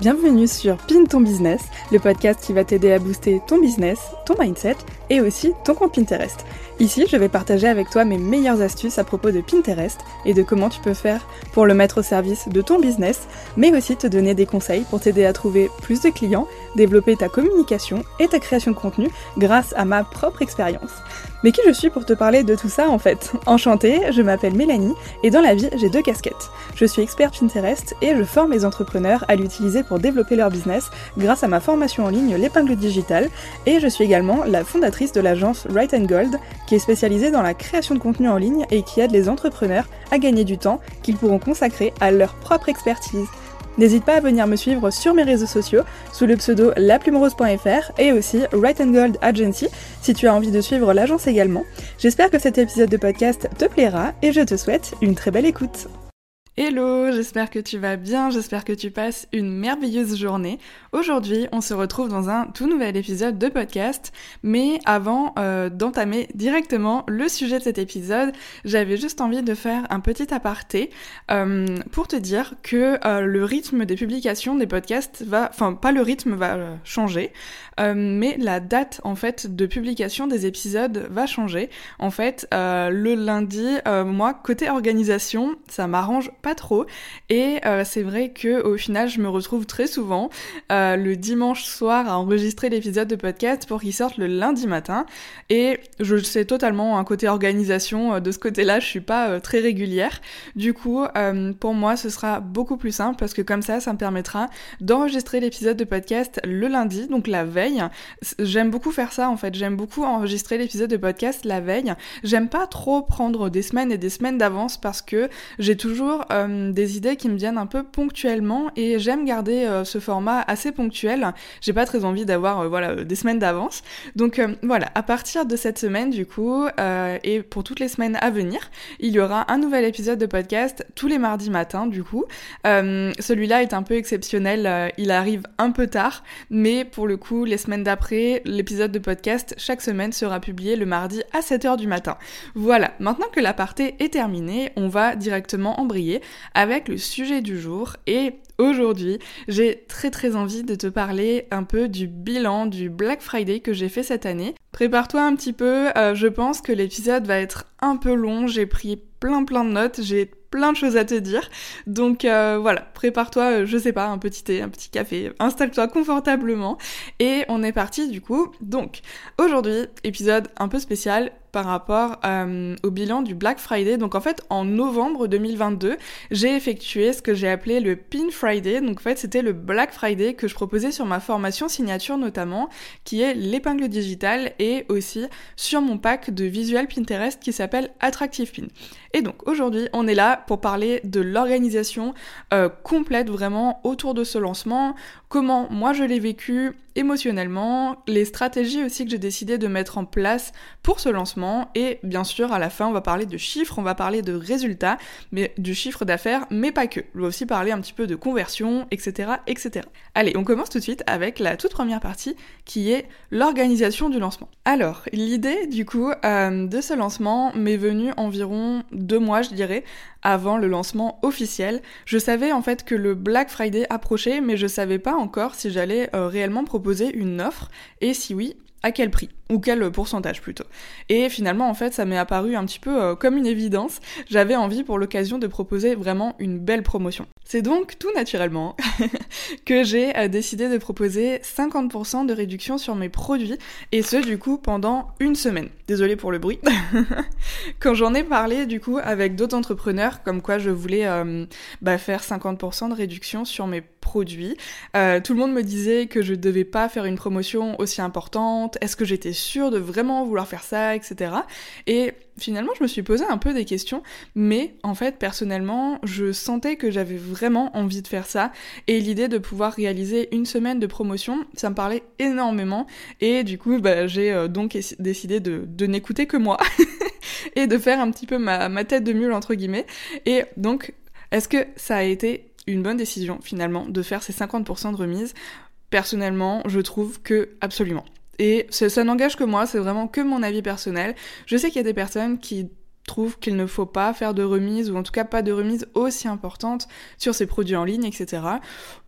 Bienvenue sur Pin ton business, le podcast qui va t'aider à booster ton business, ton mindset et aussi ton compte Pinterest. Ici, je vais partager avec toi mes meilleures astuces à propos de Pinterest et de comment tu peux faire pour le mettre au service de ton business, mais aussi te donner des conseils pour t'aider à trouver plus de clients, développer ta communication et ta création de contenu grâce à ma propre expérience. Mais qui je suis pour te parler de tout ça en fait? Enchantée, je m'appelle Mélanie et dans la vie j'ai deux casquettes. Je suis experte Pinterest et je forme les entrepreneurs à l'utiliser pour développer leur business grâce à ma formation en ligne L'épingle digitale et je suis également la fondatrice de l'agence Right and Gold qui est spécialisée dans la création de contenu en ligne et qui aide les entrepreneurs à gagner du temps qu'ils pourront consacrer à leur propre expertise. N'hésite pas à venir me suivre sur mes réseaux sociaux sous le pseudo laplumerose.fr et aussi Right and Gold Agency si tu as envie de suivre l'agence également. J'espère que cet épisode de podcast te plaira et je te souhaite une très belle écoute. Hello, j'espère que tu vas bien, j'espère que tu passes une merveilleuse journée. Aujourd'hui, on se retrouve dans un tout nouvel épisode de podcast, mais avant euh, d'entamer directement le sujet de cet épisode, j'avais juste envie de faire un petit aparté euh, pour te dire que euh, le rythme des publications des podcasts va, enfin pas le rythme va changer, mais la date en fait de publication des épisodes va changer. En fait, le lundi, moi côté organisation, ça m'arrange pas trop. Et euh, c'est vrai que au final, je me retrouve très souvent euh, le dimanche soir à enregistrer l'épisode de podcast pour qu'il sorte le lundi matin. Et je sais totalement un côté organisation euh, de ce côté-là, je suis pas très régulière. Du coup, pour moi, ce sera beaucoup plus simple parce que comme ça, ça me permettra d'enregistrer l'épisode de podcast le lundi, donc la veille. J'aime beaucoup faire ça en fait. J'aime beaucoup enregistrer l'épisode de podcast la veille. J'aime pas trop prendre des semaines et des semaines d'avance parce que j'ai toujours euh, des idées qui me viennent un peu ponctuellement et j'aime garder euh, ce format assez ponctuel. J'ai pas très envie d'avoir euh, voilà des semaines d'avance. Donc voilà, à partir de cette semaine du coup et pour toutes les semaines à venir, il y aura un nouvel épisode de podcast tous les mardis matins du coup. Celui-là est un peu exceptionnel, il arrive un peu tard, mais pour le coup les semaines d'après, l'épisode de podcast chaque semaine sera publié le mardi à 7h du matin. Voilà, maintenant que l'aparté est terminée, on va directement embrayer avec le sujet du jour et aujourd'hui j'ai très très envie de te parler un peu du bilan du Black Friday que j'ai fait cette année. Prépare-toi un petit peu, euh, je pense que l'épisode va être un peu long, j'ai pris plein plein de notes, j'ai plein de choses à te dire. Donc euh, voilà, prépare-toi, euh, je sais pas, un petit thé, un petit café, installe-toi confortablement et on est parti du coup. Donc aujourd'hui, épisode un peu spécial par rapport euh, au bilan du Black Friday. Donc en fait, en novembre 2022, j'ai effectué ce que j'ai appelé le Pin Friday. Donc en fait, c'était le Black Friday que je proposais sur ma formation signature notamment, qui est l'épingle digitale et aussi sur mon pack de visuel Pinterest qui s'appelle Attractive Pin. Et donc aujourd'hui, on est là pour parler de l'organisation euh, complète vraiment autour de ce lancement, comment moi je l'ai vécu émotionnellement, les stratégies aussi que j'ai décidé de mettre en place pour ce lancement et bien sûr à la fin on va parler de chiffres, on va parler de résultats, mais du chiffre d'affaires, mais pas que. Je vais aussi parler un petit peu de conversion, etc., etc. Allez, on commence tout de suite avec la toute première partie qui est l'organisation du lancement. Alors, l'idée du coup euh, de ce lancement m'est venue environ deux mois, je dirais, avant le lancement officiel. Je savais en fait que le Black Friday approchait, mais je savais pas encore si j'allais euh, réellement proposer une offre et si oui, à quel prix? Ou quel pourcentage plutôt? Et finalement, en fait, ça m'est apparu un petit peu euh, comme une évidence. J'avais envie pour l'occasion de proposer vraiment une belle promotion. C'est donc tout naturellement que j'ai euh, décidé de proposer 50% de réduction sur mes produits, et ce du coup pendant une semaine. Désolée pour le bruit. Quand j'en ai parlé du coup avec d'autres entrepreneurs, comme quoi je voulais euh, bah, faire 50% de réduction sur mes produits, tout le monde me disait que je devais pas faire une promotion aussi importante, est-ce que j'étais sûre de vraiment vouloir faire ça, etc. Et finalement, je me suis posé un peu des questions, mais en fait, personnellement, je sentais que j'avais vraiment envie de faire ça, et l'idée de pouvoir réaliser une semaine de promotion, ça me parlait énormément, et du coup, bah, j'ai euh, donc décidé de, n'écouter que moi, et de faire un petit peu ma, ma tête de mule, entre guillemets, et donc, est-ce que ça a été une bonne décision finalement de faire ces 50% de remise Personnellement, je trouve que absolument. Et ça, n'engage que moi, c'est vraiment que mon avis personnel. Je sais qu'il y a des personnes qui trouve qu'il ne faut pas faire de remise, ou en tout cas pas de remise aussi importante sur ses produits en ligne, etc.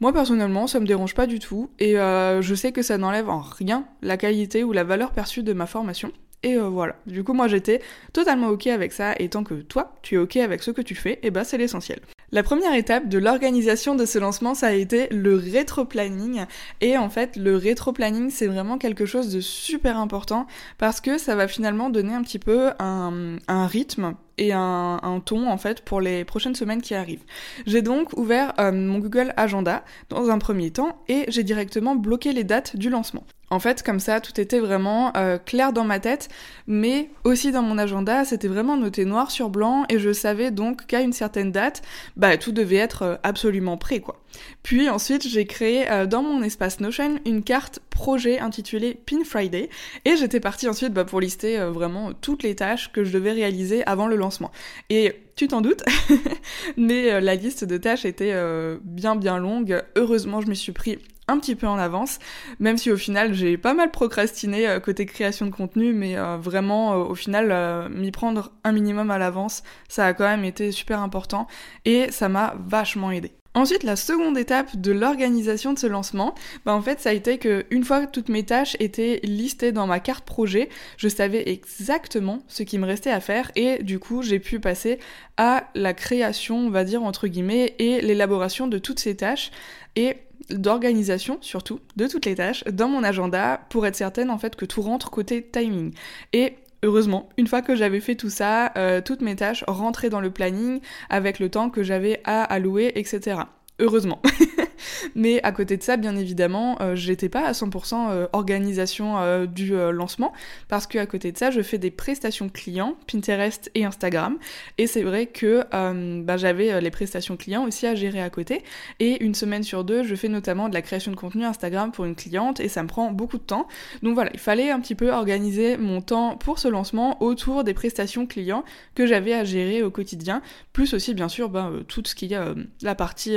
Moi personnellement, ça me dérange pas du tout, et euh, je sais que ça n'enlève en rien la qualité ou la valeur perçue de ma formation. Et euh, voilà. Du coup, moi j'étais totalement ok avec ça, et tant que toi, tu es ok avec ce que tu fais, et bah c'est l'essentiel. La première étape de l'organisation de ce lancement, ça a été le rétro-planning. Et en fait, le rétro-planning, c'est vraiment quelque chose de super important parce que ça va finalement donner un petit peu un, un rythme et un, ton en fait pour les prochaines semaines qui arrivent. J'ai donc ouvert euh, mon Google Agenda dans un premier temps et j'ai directement bloqué les dates du lancement. En fait, comme ça, tout était vraiment euh, clair dans ma tête, mais aussi dans mon agenda, c'était vraiment noté noir sur blanc et je savais donc qu'à une certaine date, bah tout devait être euh, absolument prêt quoi. Puis ensuite, j'ai créé euh, dans mon espace Notion une carte projet intitulée Pin Friday et j'étais partie ensuite bah, pour lister euh, vraiment toutes les tâches que je devais réaliser avant le lancement. Et tu t'en doutes, mais euh, la liste de tâches était bien bien longue. Heureusement, je me suis pris un petit peu en avance, même si au final j'ai pas mal procrastiné côté création de contenu, mais vraiment au final m'y prendre un minimum à l'avance, ça a quand même été super important et ça m'a vachement aidé. Ensuite, la seconde étape de l'organisation de ce lancement, bah en fait, ça a été que une fois que toutes mes tâches étaient listées dans ma carte projet, je savais exactement ce qui me restait à faire et du coup, j'ai pu passer à la création, on va dire entre guillemets, et l'élaboration de toutes ces tâches et d'organisation surtout de toutes les tâches dans mon agenda pour être certaine en fait que tout rentre côté timing. Et Heureusement, une fois que j'avais fait tout ça, euh, toutes mes tâches rentraient dans le planning avec le temps que j'avais à allouer, etc. Heureusement. Mais à côté de ça, bien évidemment, euh, j'étais pas à 100% euh, organisation euh, du lancement parce que à côté de ça, je fais des prestations clients, Pinterest et Instagram. Et c'est vrai que bah, j'avais les prestations clients aussi à gérer à côté. Et une semaine sur deux, je fais notamment de la création de contenu Instagram pour une cliente et ça me prend beaucoup de temps. Donc voilà, il fallait un petit peu organiser mon temps pour ce lancement autour des prestations clients que j'avais à gérer au quotidien, plus aussi bien sûr bah, tout ce qui est la partie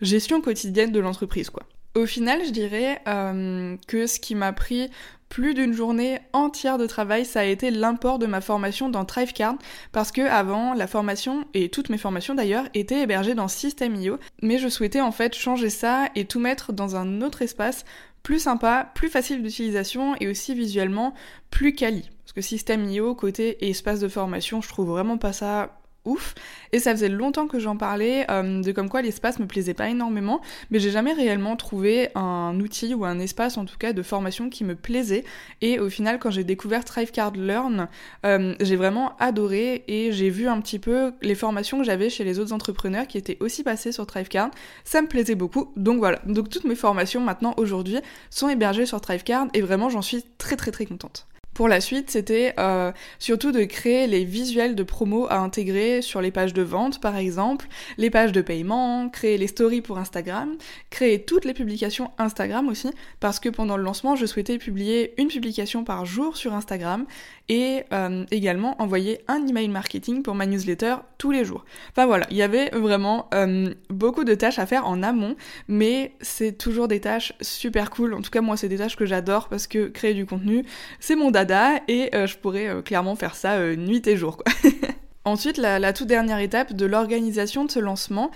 gestion quotidienne de l'entreprise, quoi. Au final, je dirais euh, que ce qui m'a pris plus d'une journée entière de travail, ça a été l'import de ma formation dans Thrivecard, parce que avant, la formation, et toutes mes formations d'ailleurs, étaient hébergées dans System.io, mais je souhaitais en fait changer ça et tout mettre dans un autre espace plus sympa, plus facile d'utilisation et aussi visuellement plus quali. Parce que System.io, côté espace de formation, je trouve vraiment pas ça ouf. Et ça faisait longtemps que j'en parlais, euh, de comme quoi l'espace me plaisait pas énormément, mais j'ai jamais réellement trouvé un outil ou un espace en tout cas de formation qui me plaisait. Et au final, quand j'ai découvert Thrivecard Learn, euh, j'ai vraiment adoré et j'ai vu un petit peu les formations que j'avais chez les autres entrepreneurs qui étaient aussi passés sur Thrivecard. Ça me plaisait beaucoup. Donc voilà. Donc toutes mes formations maintenant aujourd'hui sont hébergées sur Thrivecard et vraiment j'en suis très très très contente. Pour la suite, c'était euh, surtout de créer les visuels de promo à intégrer sur les pages de vente, par exemple, les pages de paiement, créer les stories pour Instagram, créer toutes les publications Instagram aussi, parce que pendant le lancement, je souhaitais publier une publication par jour sur Instagram et euh, également envoyer un email marketing pour ma newsletter tous les jours. Enfin voilà, il y avait vraiment euh, beaucoup de tâches à faire en amont, mais c'est toujours des tâches super cool. En tout cas, moi, c'est des tâches que j'adore parce que créer du contenu, c'est mon dada et euh, je pourrais clairement faire ça nuit et jour. Quoi. Ensuite, la, toute dernière étape de l'organisation de ce lancement,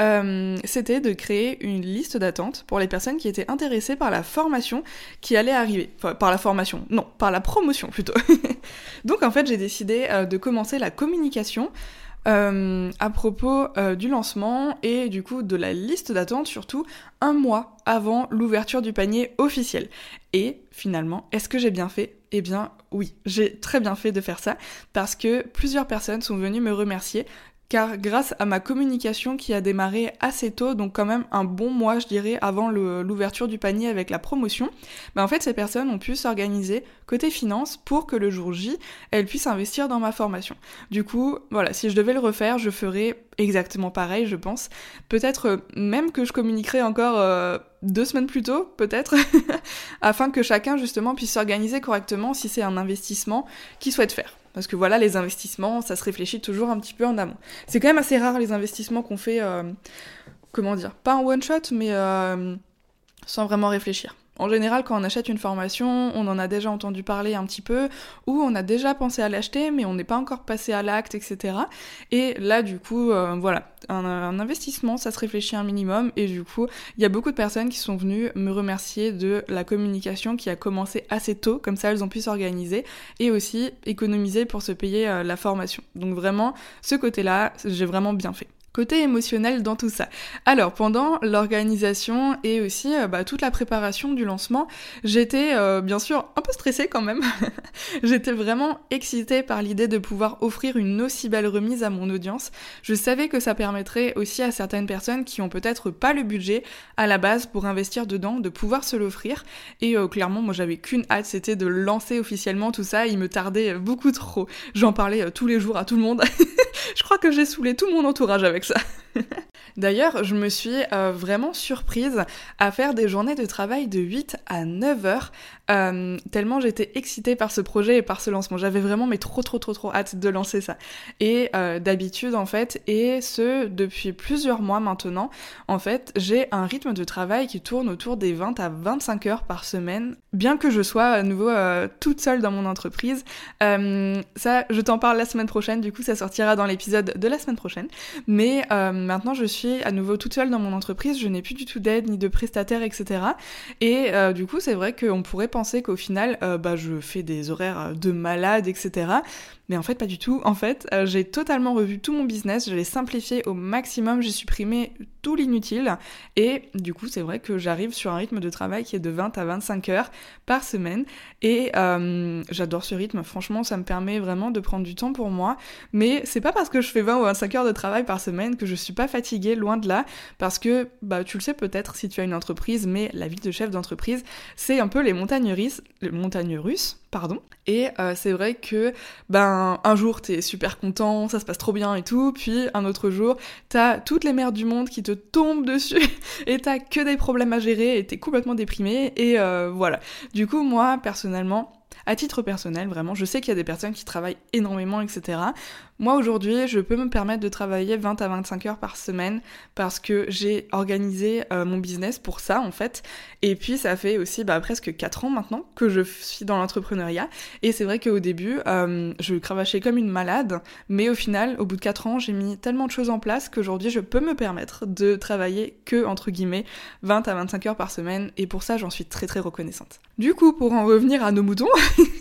euh, c'était de créer une liste d'attente pour les personnes qui étaient intéressées par la formation qui allait arriver. Enfin, par la formation, non, par la promotion plutôt. Donc en fait, j'ai décidé euh, de commencer la communication euh, à propos du lancement et du coup de la liste d'attente surtout un mois avant l'ouverture du panier officiel. Et finalement, est-ce que j'ai bien fait? Eh bien oui, j'ai très bien fait de faire ça parce que plusieurs personnes sont venues me remercier car grâce à ma communication qui a démarré assez tôt, donc quand même un bon mois je dirais avant l'ouverture du panier avec la promotion, bah en fait ces personnes ont pu s'organiser côté finance pour que le jour J, elles puissent investir dans ma formation. Du coup, voilà, si je devais le refaire, je ferais exactement pareil, je pense. Peut-être euh, même que je communiquerai encore euh, deux semaines plus tôt, peut-être, afin que chacun justement puisse s'organiser correctement si c'est un investissement qu'il souhaite faire. Parce que voilà, les investissements, ça se réfléchit toujours un petit peu en amont. C'est quand même assez rare les investissements qu'on fait, euh, comment dire, pas en one shot, mais sans vraiment réfléchir. En général, quand on achète une formation, on en a déjà entendu parler un petit peu, ou on a déjà pensé à l'acheter, mais on n'est pas encore passé à l'acte, etc. Et là, du coup, euh, voilà, un, investissement, ça se réfléchit un minimum, et du coup, il y a beaucoup de personnes qui sont venues me remercier de la communication qui a commencé assez tôt, comme ça elles ont pu s'organiser, et aussi économiser pour se payer euh, la formation. Donc vraiment, ce côté-là, j'ai vraiment bien fait côté émotionnel dans tout ça. Alors pendant l'organisation et aussi euh, bah, toute la préparation du lancement, j'étais euh, bien sûr un peu stressée quand même. j'étais vraiment excitée par l'idée de pouvoir offrir une aussi belle remise à mon audience. Je savais que ça permettrait aussi à certaines personnes qui ont peut-être pas le budget à la base pour investir dedans, de pouvoir se l'offrir. Et euh, clairement, moi j'avais qu'une hâte, c'était de lancer officiellement tout ça. Il me tardait beaucoup trop. J'en parlais tous les jours à tout le monde. je crois que j'ai saoulé tout mon entourage avec ça. D'ailleurs, je me suis euh, vraiment surprise à faire des journées de travail de 8 à 9 heures, euh, tellement j'étais excitée par ce projet et par ce lancement. J'avais vraiment mais trop trop trop trop hâte de lancer ça. Et euh, d'habitude en fait, et ce depuis plusieurs mois maintenant, en fait, j'ai un rythme de travail qui tourne autour des 20 à 25 heures par semaine, bien que je sois à nouveau toute seule dans mon entreprise. ça, je t'en parle la semaine prochaine, du coup ça sortira dans l'épisode de la semaine prochaine. Maintenant je suis à nouveau toute seule dans mon entreprise, je n'ai plus du tout d'aide ni de prestataire, etc. Et euh, du coup, c'est vrai qu'on pourrait penser qu'au final, euh, bah, je fais des horaires de malade, etc. Mais en fait, pas du tout. En fait, euh, j'ai totalement revu tout mon business, je l'ai simplifié au maximum, j'ai supprimé tout l'inutile. Et du coup, c'est vrai que j'arrive sur un rythme de travail qui est de 20 à 25 heures par semaine. Et euh, j'adore ce rythme. Franchement, ça me permet vraiment de prendre du temps pour moi. Mais c'est pas parce que je fais 20 ou 25 heures de travail par semaine que je suis pas fatiguée, loin de là. Parce que, bah, tu le sais peut-être si tu as une entreprise, mais la vie de chef d'entreprise, c'est un peu les montagnes russes, les montagnes russes, Et euh, c'est vrai que, ben, un, jour t'es super content, ça se passe trop bien et tout, puis un autre jour t'as toutes les merdes du monde qui te tombent dessus et t'as que des problèmes à gérer et t'es complètement déprimé et euh, voilà. Du coup moi personnellement à titre personnel, vraiment, je sais qu'il y a des personnes qui travaillent énormément, etc. Moi aujourd'hui, je peux me permettre de travailler 20 à 25 heures par semaine parce que j'ai organisé euh, mon business pour ça en fait. Et puis ça fait aussi bah, presque 4 ans maintenant que je suis dans l'entrepreneuriat. Et c'est vrai qu'au début, euh, je cravachais comme une malade, mais au final, au bout de 4 ans, j'ai mis tellement de choses en place qu'aujourd'hui, je peux me permettre de travailler que, entre guillemets, 20 à 25 heures par semaine. Et pour ça, j'en suis très très reconnaissante. Du coup, pour en revenir à nos moutons,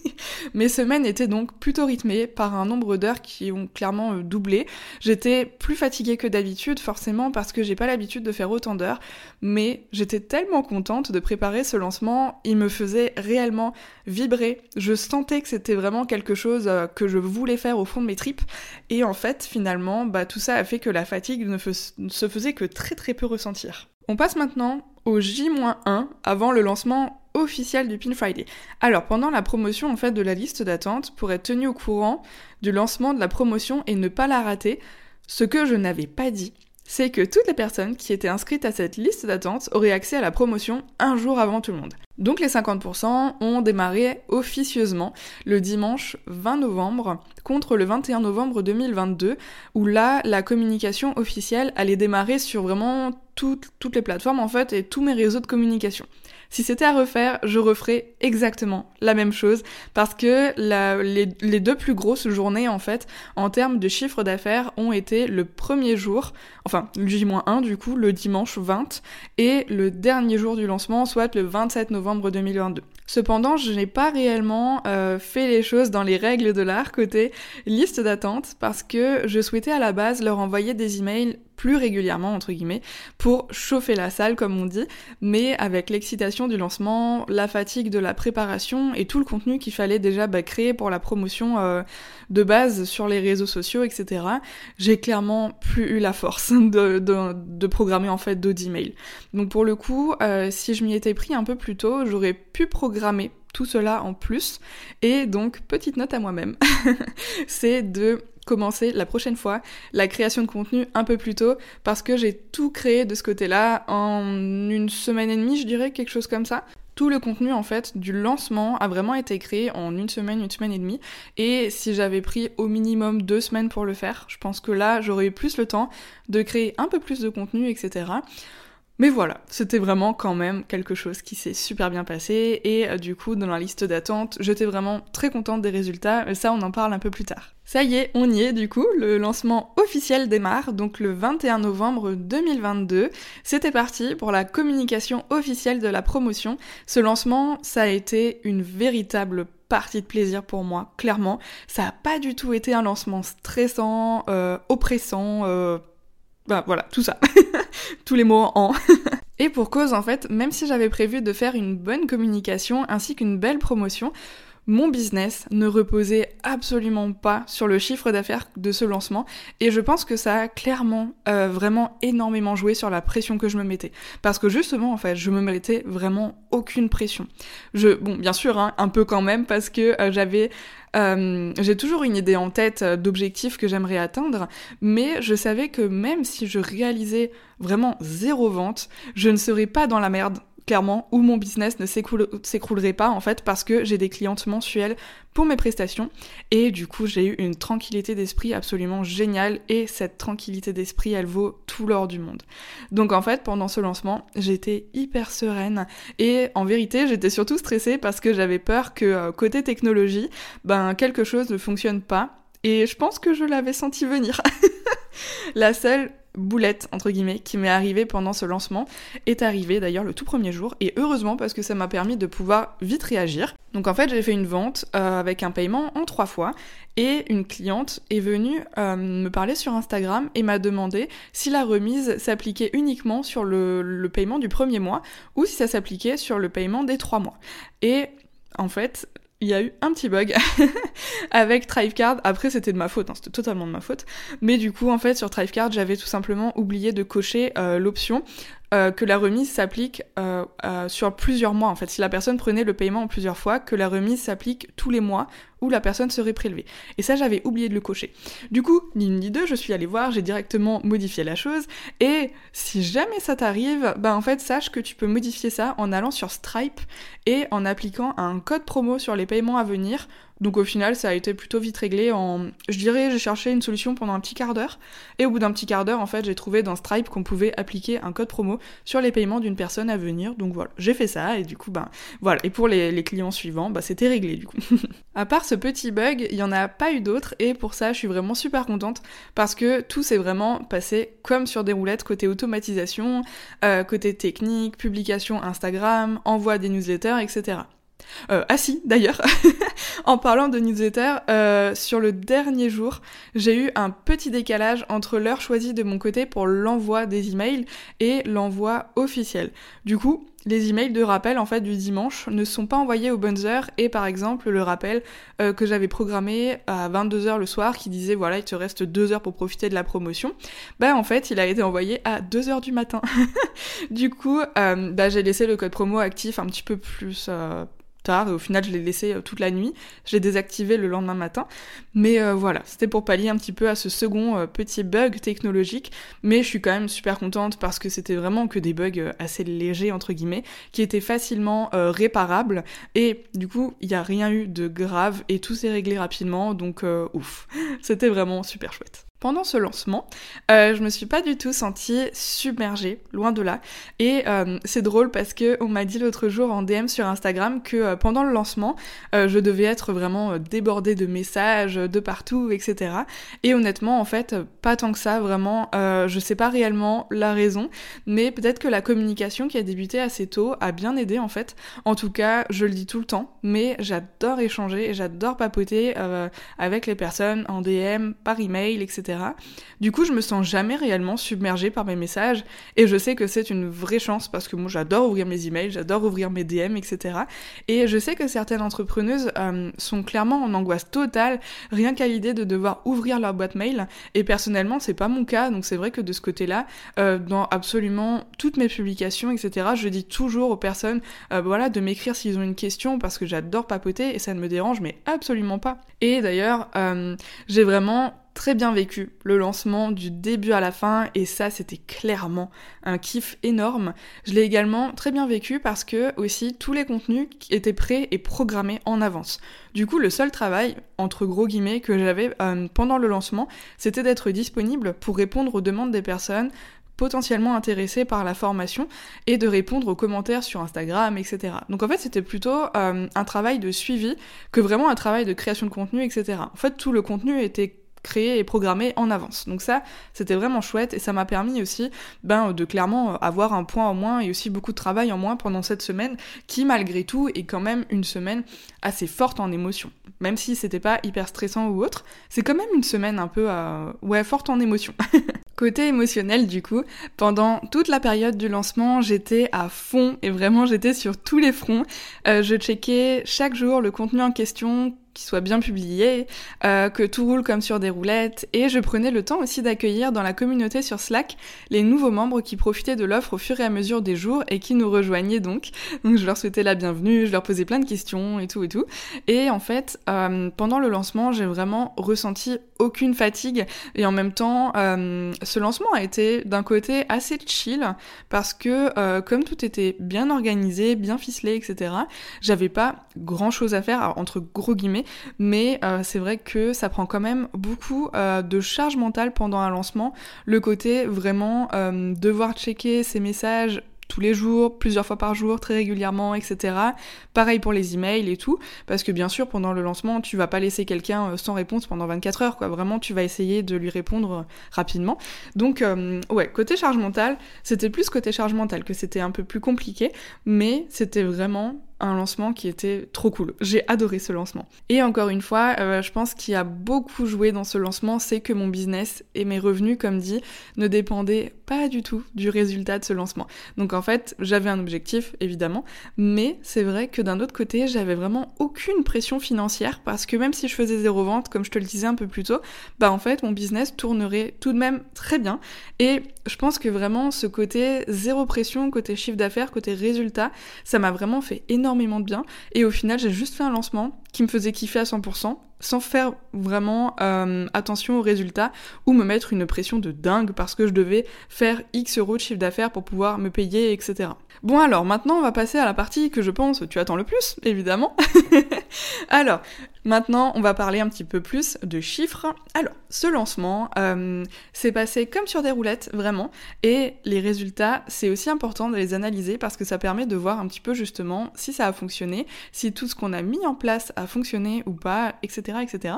mes semaines étaient donc plutôt rythmées par un nombre d'heures qui ont clairement euh, doublé. J'étais plus fatiguée que d'habitude, forcément, parce que j'ai pas l'habitude de faire autant d'heures, mais j'étais tellement contente de préparer ce lancement, il me faisait réellement vibrer. Je sentais que c'était vraiment quelque chose euh, que je voulais faire au fond de mes tripes, et en fait, finalement, bah, tout ça a fait que la fatigue ne, ne se faisait que très très peu ressentir. On passe maintenant au J-1 avant le lancement officiel du Pin Friday. Alors pendant la promotion en fait de la liste d'attente, pour être tenu au courant du lancement de la promotion et ne pas la rater, ce que je n'avais pas dit, c'est que toutes les personnes qui étaient inscrites à cette liste d'attente auraient accès à la promotion un jour avant tout le monde. Donc les 50% ont démarré officieusement le dimanche 20 novembre contre le 21 novembre 2022 où là la communication officielle allait démarrer sur vraiment toutes les plateformes en fait et tous mes réseaux de communication. Si c'était à refaire, je referais exactement la même chose parce que les, deux plus grosses journées en fait en termes de chiffre d'affaires ont été le premier jour, enfin le J-1 du coup, le dimanche 20 et le dernier jour du lancement, soit le 27 novembre 2022. Cependant, je n'ai pas réellement euh, fait les choses dans les règles de l'art côté liste d'attente parce que je souhaitais à la base leur envoyer des emails plus régulièrement entre guillemets pour chauffer la salle comme on dit mais avec l'excitation du lancement la fatigue de la préparation et tout le contenu qu'il fallait déjà bah, créer pour la promotion euh, de base sur les réseaux sociaux etc j'ai clairement plus eu la force de, programmer en fait d'autres donc pour le coup euh, si je m'y étais pris un peu plus tôt j'aurais pu programmer tout cela en plus. Et donc petite note à moi-même c'est de commencer la prochaine fois la création de contenu un peu plus tôt parce que j'ai tout créé de ce côté-là en une semaine et demie, je dirais, quelque chose comme ça. Tout le contenu en fait du lancement a vraiment été créé en une semaine, une semaine et demie. Et si j'avais pris au minimum deux semaines pour le faire, je pense que là j'aurais eu plus le temps de créer un peu plus de contenu, etc. Mais voilà, c'était vraiment quand même quelque chose qui s'est super bien passé et euh, du coup dans la liste d'attente, j'étais vraiment très contente des résultats, mais ça on en parle un peu plus tard. Ça y est, on y est du coup, le lancement officiel démarre donc le 21 novembre 2022. C'était parti pour la communication officielle de la promotion. Ce lancement, ça a été une véritable partie de plaisir pour moi, clairement. Ça a pas du tout été un lancement stressant, euh, oppressant, euh, bah voilà, tout ça. Tous les mots en. Et pour cause, en fait, même si j'avais prévu de faire une bonne communication ainsi qu'une belle promotion, mon business ne reposait absolument pas sur le chiffre d'affaires de ce lancement. Et je pense que ça a clairement euh, vraiment énormément joué sur la pression que je me mettais. Parce que justement en fait je me mettais vraiment aucune pression. Je bon bien sûr hein, un peu quand même parce que euh, j'avais euh, j'ai toujours une idée en tête d'objectifs que j'aimerais atteindre, mais je savais que même si je réalisais vraiment zéro vente, je ne serais pas dans la merde clairement, où mon business ne s'écroulerait pas en fait parce que j'ai des clientes mensuelles pour mes prestations et du coup j'ai eu une tranquillité d'esprit absolument géniale et cette tranquillité d'esprit elle vaut tout l'or du monde. Donc en fait pendant ce lancement j'étais hyper sereine et en vérité j'étais surtout stressée parce que j'avais peur que euh, côté technologie ben quelque chose ne fonctionne pas et je pense que je l'avais senti venir. La seule boulette entre guillemets qui m'est arrivée pendant ce lancement est arrivée d'ailleurs le tout premier jour et heureusement parce que ça m'a permis de pouvoir vite réagir. Donc en fait j'ai fait une vente euh, avec un paiement en trois fois et une cliente est venue euh, me parler sur Instagram et m'a demandé si la remise s'appliquait uniquement sur le, le paiement du premier mois ou si ça s'appliquait sur le paiement des trois mois. Et en fait, il y a eu un petit bug avec Thrivecard. Après, c'était de ma faute, hein, c'était totalement de ma faute. Mais du coup, en fait, sur Thrivecard, j'avais tout simplement oublié de cocher euh, l'option euh, que la remise s'applique euh, sur plusieurs mois. En fait, si la personne prenait le paiement en plusieurs fois, que la remise s'applique tous les mois où la personne serait prélevée. Et ça, j'avais oublié de le cocher. Du coup, ni une ni deux, je suis allée voir, j'ai directement modifié la chose. Et si jamais ça t'arrive, bah en fait, sache que tu peux modifier ça en allant sur Stripe et en appliquant un code promo sur les paiements à venir donc au final, ça a été plutôt vite réglé en... Je dirais, j'ai cherché une solution pendant un petit quart d'heure. Et au bout d'un petit quart d'heure, en fait, j'ai trouvé dans Stripe qu'on pouvait appliquer un code promo sur les paiements d'une personne à venir. Donc voilà, j'ai fait ça. Et du coup, ben voilà. Et pour les, clients suivants, bah c'était réglé du coup. à part ce petit bug, il n'y en a pas eu d'autres. Et pour ça, je suis vraiment super contente. Parce que tout s'est vraiment passé comme sur des roulettes côté automatisation, euh, côté technique, publication Instagram, envoi des newsletters, etc. Euh, ah si, d'ailleurs, en parlant de newsletter, euh, sur le dernier jour, j'ai eu un petit décalage entre l'heure choisie de mon côté pour l'envoi des emails et l'envoi officiel. Du coup, les emails de rappel en fait du dimanche ne sont pas envoyés aux bonnes heures et par exemple le rappel euh, que j'avais programmé à 22h le soir qui disait voilà il te reste 2 heures pour profiter de la promotion. Bah en fait il a été envoyé à 2h du matin. Du coup bah, j'ai laissé le code promo actif un petit peu plus tard et au final je l'ai laissé euh, toute la nuit. Je l'ai désactivé le lendemain matin. Mais euh, voilà, c'était pour pallier un petit peu à ce second euh, petit bug technologique. Mais je suis quand même super contente parce que c'était vraiment que des bugs assez légers entre guillemets qui étaient facilement réparables et du coup il n'y a rien eu de grave et tout s'est réglé rapidement donc ouf. C'était vraiment super chouette pendant ce lancement, euh, je me suis pas du tout sentie submergée, loin de là. Et euh, c'est drôle parce que on m'a dit l'autre jour en DM sur Instagram que euh, pendant le lancement, euh, je devais être vraiment débordée de messages de partout, etc. Et honnêtement, en fait, pas tant que ça, vraiment. je sais pas réellement la raison, mais peut-être que la communication qui a débuté assez tôt a bien aidé en fait. En tout cas, je le dis tout le temps, mais j'adore échanger et j'adore papoter avec les personnes en DM, par email, etc. Du coup, je me sens jamais réellement submergée par mes messages et je sais que c'est une vraie chance parce que moi j'adore ouvrir mes emails, j'adore ouvrir mes DM, etc. Et je sais que certaines entrepreneuses euh, sont clairement en angoisse totale rien qu'à l'idée de devoir ouvrir leur boîte mail. Et personnellement, c'est pas mon cas, donc c'est vrai que de ce côté-là, euh, dans absolument toutes mes publications, etc., je dis toujours aux personnes, euh, voilà, de m'écrire s'ils ont une question parce que j'adore papoter et ça ne me dérange mais absolument pas. Et d'ailleurs, j'ai vraiment très bien vécu le lancement du début à la fin et ça c'était clairement un kiff énorme. Je l'ai également très bien vécu parce que aussi tous les contenus étaient prêts et programmés en avance. Du coup le seul travail entre gros guillemets que j'avais euh, pendant le lancement c'était d'être disponible pour répondre aux demandes des personnes potentiellement intéressés par la formation et de répondre aux commentaires sur Instagram, etc. Donc en fait, c'était plutôt euh, un travail de suivi que vraiment un travail de création de contenu, etc. En fait, tout le contenu était créé et programmé en avance. Donc ça, c'était vraiment chouette et ça m'a permis aussi ben, de clairement avoir un point en moins et aussi beaucoup de travail en moins pendant cette semaine qui malgré tout est quand même une semaine assez forte en émotion. Même si c'était pas hyper stressant ou autre, c'est quand même une semaine un peu euh, ouais, forte en émotion. Côté émotionnel, du coup, pendant toute la période du lancement, j'étais à fond et vraiment j'étais sur tous les fronts. Euh, je checkais chaque jour le contenu en question, qui soit bien publié, euh, que tout roule comme sur des roulettes, et je prenais le temps aussi d'accueillir dans la communauté sur Slack les nouveaux membres qui profitaient de l'offre au fur et à mesure des jours et qui nous rejoignaient donc. Donc je leur souhaitais la bienvenue, je leur posais plein de questions et tout et tout. Et en fait, euh, pendant le lancement, j'ai vraiment ressenti aucune fatigue et en même temps, euh, ce lancement a été d'un côté assez chill parce que comme tout était bien organisé, bien ficelé, etc., j'avais pas grand chose à faire entre gros guillemets mais euh, c'est vrai que ça prend quand même beaucoup euh, de charge mentale pendant un lancement. Le côté vraiment euh, devoir checker ses messages tous les jours, plusieurs fois par jour, très régulièrement, etc. Pareil pour les emails et tout, parce que bien sûr, pendant le lancement, tu vas pas laisser quelqu'un sans réponse pendant 24 heures, quoi. Vraiment, tu vas essayer de lui répondre rapidement. Donc, ouais, côté charge mentale, c'était plus côté charge mentale que c'était un peu plus compliqué, mais c'était vraiment un lancement qui était trop cool. J'ai adoré ce lancement. Et encore une fois, euh, je pense qu'il a beaucoup joué dans ce lancement, c'est que mon business et mes revenus, comme dit, ne dépendaient pas du tout du résultat de ce lancement. Donc en fait, j'avais un objectif, évidemment, mais c'est vrai que d'un autre côté, j'avais vraiment aucune pression financière parce que même si je faisais zéro vente, comme je te le disais un peu plus tôt, bah en fait, mon business tournerait tout de même très bien. Et je pense que vraiment ce côté zéro pression, côté chiffre d'affaires, côté résultat, ça m'a vraiment fait énormément de bien. Et au final, j'ai juste fait un lancement qui me faisait kiffer à 100%, sans faire vraiment euh, attention aux résultats ou me mettre une pression de dingue parce que je devais faire X euros de chiffre d'affaires pour pouvoir me payer, etc. Bon alors, maintenant on va passer à la partie que je pense tu attends le plus, évidemment. alors, Maintenant, on va parler un petit peu plus de chiffres. Alors, ce lancement euh, s'est passé comme sur des roulettes, vraiment. Et les résultats, c'est aussi important de les analyser parce que ça permet de voir un petit peu justement si ça a fonctionné, si tout ce qu'on a mis en place a fonctionné ou pas, etc. etc.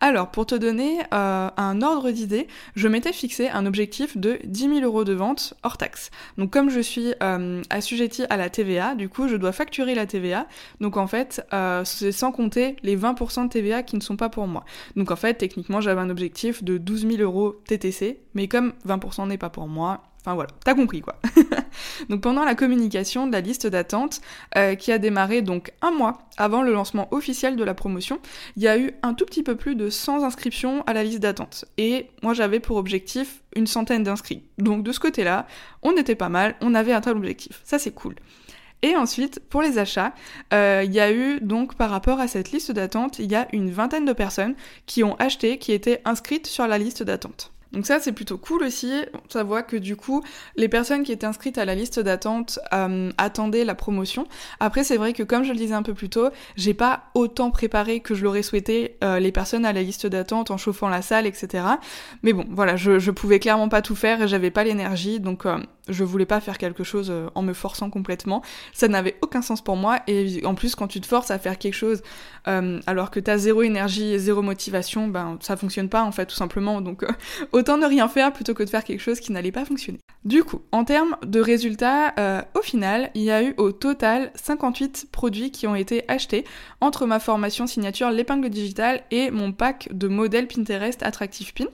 Alors, pour te donner euh, un ordre d'idée, je m'étais fixé un objectif de 10 000 euros de vente hors taxe. Donc, comme je suis euh, assujetti à la TVA, du coup, je dois facturer la TVA. Donc, en fait, c'est sans compter les 20% de TVA qui ne sont pas pour moi. Donc en fait, techniquement, j'avais un objectif de 12 000 euros TTC, mais comme 20% n'est pas pour moi, Enfin voilà, t'as compris quoi. donc pendant la communication de la liste d'attente euh, qui a démarré donc un mois avant le lancement officiel de la promotion, il y a eu un tout petit peu plus de 100 inscriptions à la liste d'attente. Et moi j'avais pour objectif une centaine d'inscrits. Donc de ce côté-là, on était pas mal, on avait un tel objectif. Ça c'est cool. Et ensuite, pour les achats, euh, il y a eu donc par rapport à cette liste d'attente, il y a une vingtaine de personnes qui ont acheté, qui étaient inscrites sur la liste d'attente. Donc ça c'est plutôt cool aussi, ça voit que du coup les personnes qui étaient inscrites à la liste d'attente euh, attendaient la promotion. Après c'est vrai que comme je le disais un peu plus tôt, j'ai pas autant préparé que je l'aurais souhaité euh, les personnes à la liste d'attente en chauffant la salle, etc. Mais bon voilà, je, je pouvais clairement pas tout faire et j'avais pas l'énergie, donc euh, je voulais pas faire quelque chose en me forçant complètement. Ça n'avait aucun sens pour moi et en plus quand tu te forces à faire quelque chose alors que t'as zéro énergie et zéro motivation, ben ça fonctionne pas en fait tout simplement. Donc autant ne rien faire plutôt que de faire quelque chose qui n'allait pas fonctionner. Du coup, en termes de résultats, euh, au final, il y a eu au total 58 produits qui ont été achetés entre ma formation signature l'épingle digitale et mon pack de modèles Pinterest Attractive Pin,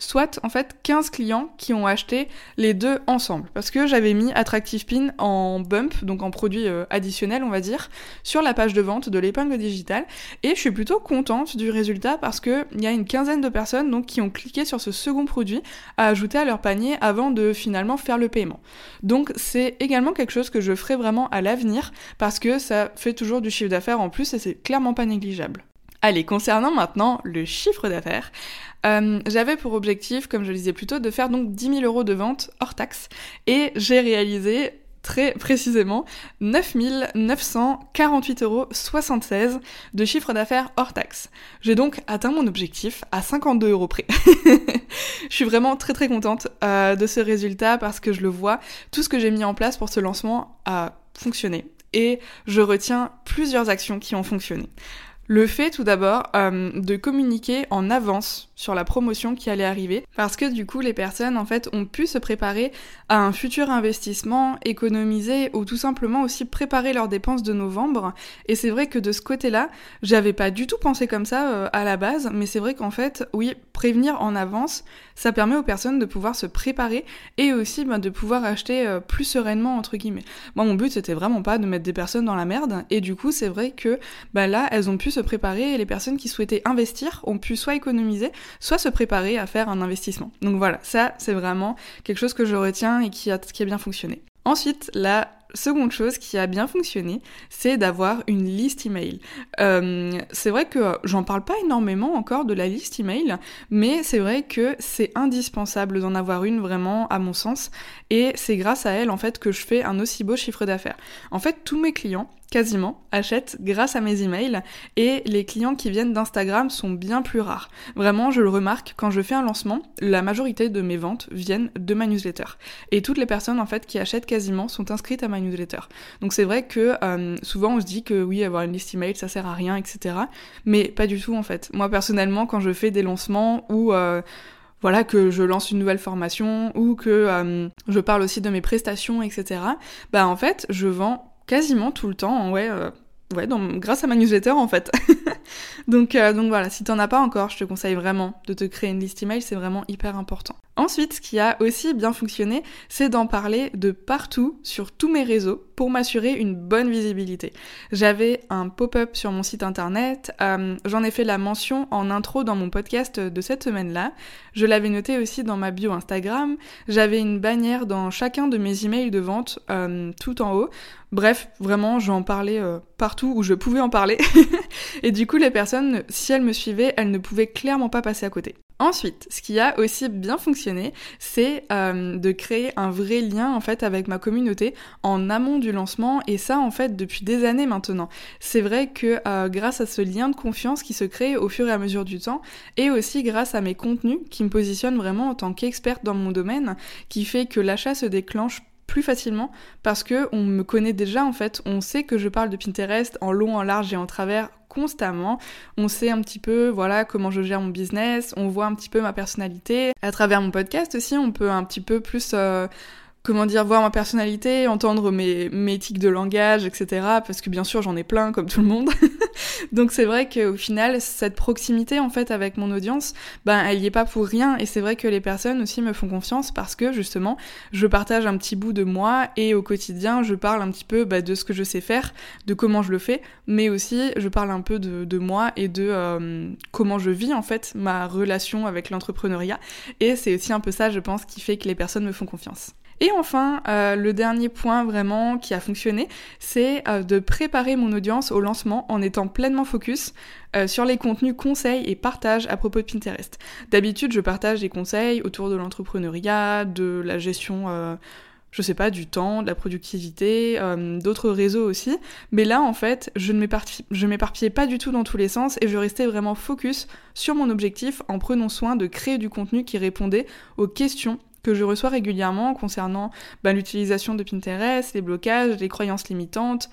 soit en fait 15 clients qui ont acheté les deux ensemble. Parce que j'avais mis Attractive Pin en bump, donc en produit euh, additionnel on va dire, sur la page de vente de l'épingle digitale et je suis plutôt contente du résultat parce qu'il y a une quinzaine de personnes donc qui ont cliqué sur ce second produits à ajouter à leur panier avant de finalement faire le paiement. Donc c'est également quelque chose que je ferai vraiment à l'avenir parce que ça fait toujours du chiffre d'affaires en plus et c'est clairement pas négligeable. Allez, concernant maintenant le chiffre d'affaires, euh, j'avais pour objectif, comme je le disais plus tôt, de faire donc 10 000 euros de vente hors taxe et j'ai réalisé très précisément 9948,76 euros de chiffre d'affaires hors taxe. J'ai donc atteint mon objectif à 52 euros près. je suis vraiment très très contente euh, de ce résultat parce que je le vois, tout ce que j'ai mis en place pour ce lancement a fonctionné et je retiens plusieurs actions qui ont fonctionné. Le fait tout d'abord euh, de communiquer en avance sur la promotion qui allait arriver. Parce que du coup les personnes en fait ont pu se préparer à un futur investissement, économiser ou tout simplement aussi préparer leurs dépenses de novembre. Et c'est vrai que de ce côté-là, j'avais pas du tout pensé comme ça euh, à la base. Mais c'est vrai qu'en fait oui, prévenir en avance, ça permet aux personnes de pouvoir se préparer et aussi ben, de pouvoir acheter euh, plus sereinement entre guillemets. Moi mon but c'était vraiment pas de mettre des personnes dans la merde. Et du coup c'est vrai que bah, là elles ont pu se préparer et les personnes qui souhaitaient investir ont pu soit économiser, soit se préparer à faire un investissement. Donc voilà, ça c'est vraiment quelque chose que je retiens et qui a, bien fonctionné. Ensuite, la seconde chose qui a bien fonctionné, c'est d'avoir une liste email. Euh, c'est vrai que j'en parle pas énormément encore de la liste email, mais c'est vrai que c'est indispensable d'en avoir une vraiment à mon sens, et c'est grâce à elle en fait que je fais un aussi beau chiffre d'affaires. En fait, tous mes clients quasiment, achètent grâce à mes emails et les clients qui viennent d'Instagram sont bien plus rares. Vraiment, je le remarque, quand je fais un lancement, la majorité de mes ventes viennent de ma newsletter. Et toutes les personnes en fait qui achètent quasiment sont inscrites à ma newsletter. Donc c'est vrai que euh, souvent on se dit que oui, avoir une liste email ça sert à rien, etc. Mais pas du tout en fait. Moi personnellement, quand je fais des lancements ou euh, voilà que je lance une nouvelle formation ou que euh, je parle aussi de mes prestations, etc. Bah en fait, je vends quasiment tout le temps, ouais, euh, ouais grâce à ma newsletter en fait. donc, euh, donc voilà, si t'en as pas encore, je te conseille vraiment de te créer une liste email, c'est vraiment hyper important. Ensuite, ce qui a aussi bien fonctionné, c'est d'en parler de partout sur tous mes réseaux pour m'assurer une bonne visibilité. J'avais un pop-up sur mon site internet, euh, j'en ai fait la mention en intro dans mon podcast de cette semaine-là, je l'avais noté aussi dans ma bio Instagram, j'avais une bannière dans chacun de mes emails de vente euh, tout en haut. Bref, vraiment, j'en parlais euh, partout où je pouvais en parler. et du coup, les personnes, si elles me suivaient, elles ne pouvaient clairement pas passer à côté. Ensuite, ce qui a aussi bien fonctionné, c'est euh, de créer un vrai lien en fait avec ma communauté en amont du lancement et ça en fait depuis des années maintenant. C'est vrai que euh, grâce à ce lien de confiance qui se crée au fur et à mesure du temps et aussi grâce à mes contenus qui me positionnent vraiment en tant qu'experte dans mon domaine, qui fait que l'achat se déclenche plus facilement parce que on me connaît déjà en fait, on sait que je parle de Pinterest en long, en large et en travers constamment. On sait un petit peu, voilà, comment je gère mon business, on voit un petit peu ma personnalité. À travers mon podcast aussi, on peut un petit peu plus euh, comment dire, voir ma personnalité, entendre mes, mes tics de langage, etc. Parce que bien sûr, j'en ai plein, comme tout le monde. Donc c'est vrai qu'au final, cette proximité, en fait, avec mon audience, ben, elle y est pas pour rien. Et c'est vrai que les personnes aussi me font confiance parce que, justement, je partage un petit bout de moi et au quotidien, je parle un petit peu bah, de ce que je sais faire, de comment je le fais, mais aussi, je parle un peu de, de moi et de euh, comment je vis, en fait, ma relation avec l'entrepreneuriat. Et c'est aussi un peu ça, je pense, qui fait que les personnes me font confiance. Et enfin, euh, le dernier point vraiment qui a fonctionné, c'est euh, de préparer mon audience au lancement en étant pleinement focus euh, sur les contenus conseils et partage à propos de Pinterest. D'habitude, je partage des conseils autour de l'entrepreneuriat, de la gestion je sais pas, du temps, de la productivité, d'autres réseaux aussi. Mais là, en fait, je ne m'éparpillais pas du tout dans tous les sens et je restais vraiment focus sur mon objectif en prenant soin de créer du contenu qui répondait aux questions que je reçois régulièrement concernant bah, l'utilisation de Pinterest, les blocages, les croyances limitantes,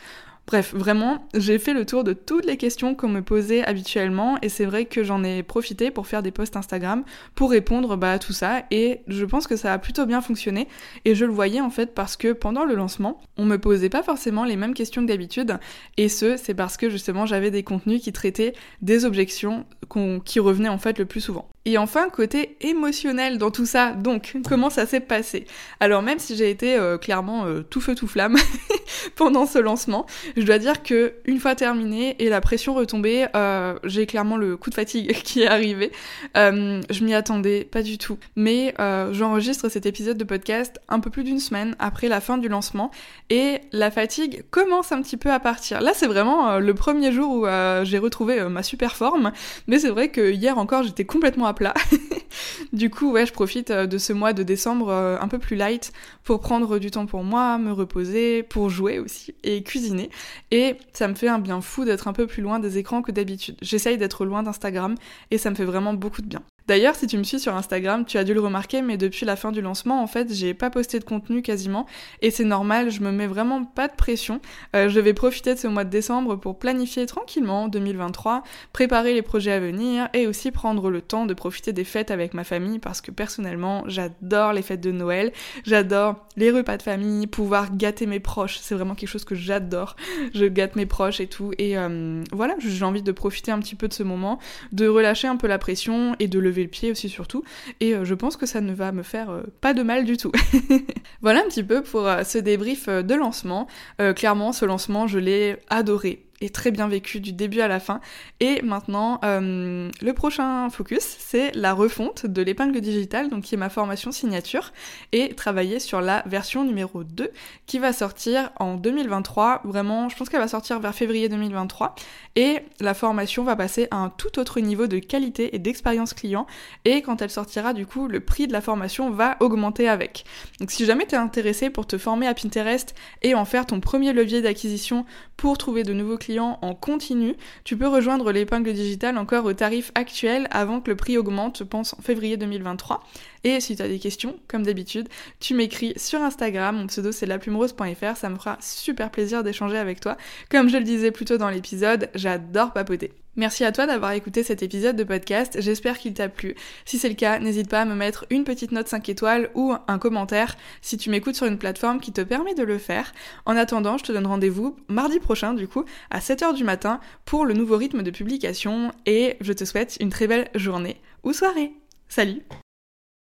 Bref, vraiment, j'ai fait le tour de toutes les questions qu'on me posait habituellement et c'est vrai que j'en ai profité pour faire des posts Instagram pour répondre bah, à tout ça et je pense que ça a plutôt bien fonctionné et je le voyais en fait parce que pendant le lancement, on me posait pas forcément les mêmes questions que d'habitude et ce, c'est parce que justement j'avais des contenus qui traitaient des objections qui revenaient en fait le plus souvent. Et enfin, côté émotionnel dans tout ça, donc comment ça s'est passé? Alors même si j'ai été euh, clairement euh, tout feu tout flamme, pendant ce lancement. Je dois dire que une fois terminé et la pression retombée, euh, j'ai clairement le coup de fatigue qui est arrivé. Je m'y attendais pas du tout. Mais j'enregistre cet épisode de podcast un peu plus d'une semaine après la fin du lancement et la fatigue commence un petit peu à partir. Là, c'est vraiment le premier jour où j'ai retrouvé ma super forme. Mais c'est vrai que hier encore, j'étais complètement à du coup, ouais, je profite de ce mois de décembre un peu plus light pour prendre du temps pour moi, me reposer, pour jouer aussi et cuisiner. Et ça me fait un bien fou d'être un peu plus loin des écrans que d'habitude. J'essaye d'être loin d'Instagram et ça me fait vraiment beaucoup de bien. D'ailleurs, si tu me suis sur Instagram, tu as dû le remarquer, mais depuis la fin du lancement, en fait, j'ai pas posté de contenu quasiment, et c'est normal, je me mets vraiment pas de pression. Euh, je vais profiter de ce mois de décembre pour planifier tranquillement 2023, préparer les projets à venir, et aussi prendre le temps de profiter des fêtes avec ma famille, parce que personnellement, j'adore les fêtes de Noël, j'adore les repas de famille, pouvoir gâter mes proches, c'est vraiment quelque chose que j'adore. Je gâte mes proches et tout, et euh, voilà, j'ai envie de profiter un petit peu de ce moment, de relâcher un peu la pression et de lever le pied aussi surtout. Et euh, je pense que ça ne va me faire euh, pas de mal du tout. voilà un petit peu pour euh, ce débrief de lancement. clairement, ce lancement, je l'ai adoré est très bien vécu du début à la fin. Et maintenant, euh, le prochain focus, c'est la refonte de l'épingle digitale, donc qui est ma formation signature, et travailler sur la version numéro 2 qui va sortir en 2023. Vraiment, je pense qu'elle va sortir vers février 2023. Et la formation va passer à un tout autre niveau de qualité et d'expérience client. Et quand elle sortira, du coup, le prix de la formation va augmenter avec. Donc si jamais tu es intéressé pour te former à Pinterest et en faire ton premier levier d'acquisition pour trouver de nouveaux en continu, tu peux rejoindre l'épingle digitale encore au tarif actuel avant que le prix augmente, je pense en février 2023. Et si tu as des questions, comme d'habitude, tu m'écris sur Instagram, mon pseudo c'est laplumerose.fr, ça me fera super plaisir d'échanger avec toi. Comme je le disais plus tôt dans l'épisode, j'adore papoter. Merci à toi d'avoir écouté cet épisode de podcast, j'espère qu'il t'a plu. Si c'est le cas, n'hésite pas à me mettre une petite note 5 étoiles ou un commentaire si tu m'écoutes sur une plateforme qui te permet de le faire. En attendant, je te donne rendez-vous mardi prochain du coup à 7h du matin pour le nouveau rythme de publication et je te souhaite une très belle journée ou soirée. Salut